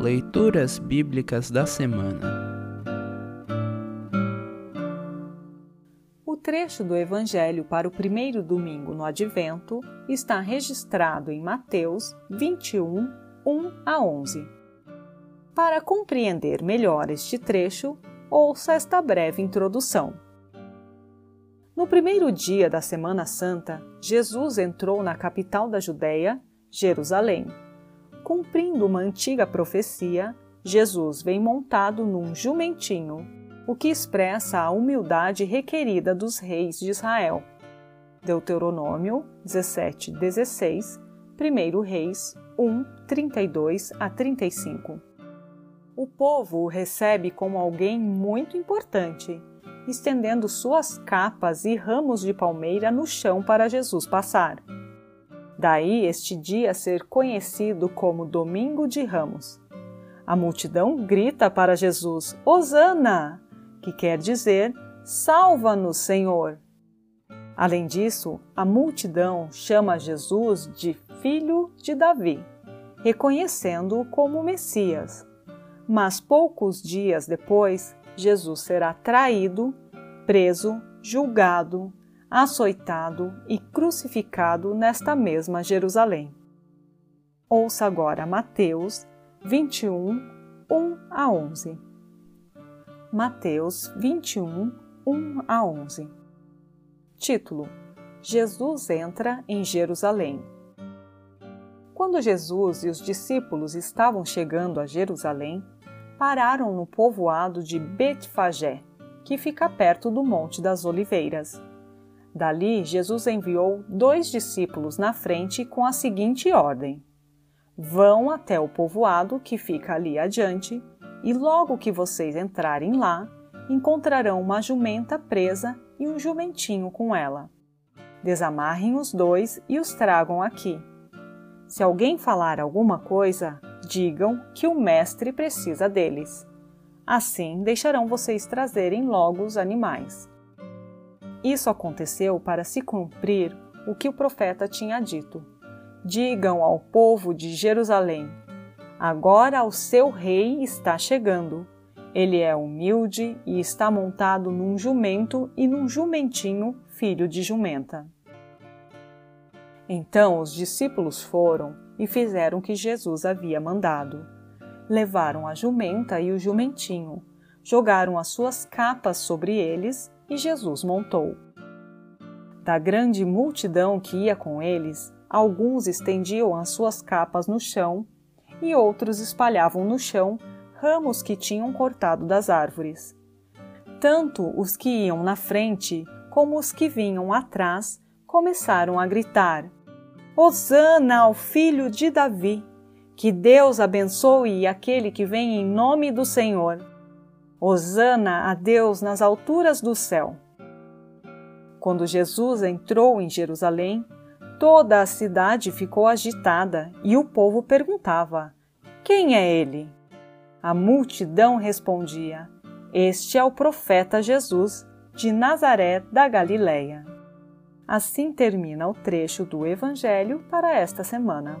Leituras Bíblicas da Semana O trecho do Evangelho para o primeiro domingo no Advento está registrado em Mateus 21, 1 a 11. Para compreender melhor este trecho, ouça esta breve introdução. No primeiro dia da Semana Santa, Jesus entrou na capital da Judéia, Jerusalém Cumprindo uma antiga profecia, Jesus vem montado num jumentinho, o que expressa a humildade requerida dos reis de Israel. Deuteronômio 17, 16, 1 Reis 1, 32 a 35. O povo o recebe como alguém muito importante, estendendo suas capas e ramos de palmeira no chão para Jesus passar. Daí este dia ser conhecido como Domingo de Ramos. A multidão grita para Jesus: Hosana! que quer dizer: Salva-nos, Senhor! Além disso, a multidão chama Jesus de Filho de Davi, reconhecendo-o como Messias. Mas poucos dias depois, Jesus será traído, preso, julgado, açoitado e crucificado nesta mesma Jerusalém. Ouça agora Mateus 21, 1 a 11. Mateus 21, 1 a 11. Título: Jesus entra em Jerusalém. Quando Jesus e os discípulos estavam chegando a Jerusalém, pararam no povoado de Betfagé, que fica perto do Monte das Oliveiras. Dali, Jesus enviou dois discípulos na frente com a seguinte ordem: Vão até o povoado que fica ali adiante, e logo que vocês entrarem lá, encontrarão uma jumenta presa e um jumentinho com ela. Desamarrem os dois e os tragam aqui. Se alguém falar alguma coisa, digam que o mestre precisa deles. Assim deixarão vocês trazerem logo os animais. Isso aconteceu para se cumprir o que o profeta tinha dito. Digam ao povo de Jerusalém: Agora o seu rei está chegando. Ele é humilde e está montado num jumento e num jumentinho, filho de jumenta. Então os discípulos foram e fizeram o que Jesus havia mandado. Levaram a jumenta e o jumentinho, jogaram as suas capas sobre eles e Jesus montou. Da grande multidão que ia com eles, alguns estendiam as suas capas no chão e outros espalhavam no chão ramos que tinham cortado das árvores. Tanto os que iam na frente como os que vinham atrás começaram a gritar: Hosana ao filho de Davi! Que Deus abençoe aquele que vem em nome do Senhor! Hosana a Deus nas alturas do céu. Quando Jesus entrou em Jerusalém, toda a cidade ficou agitada e o povo perguntava: Quem é ele? A multidão respondia: Este é o profeta Jesus, de Nazaré da Galileia. Assim termina o trecho do Evangelho para esta semana.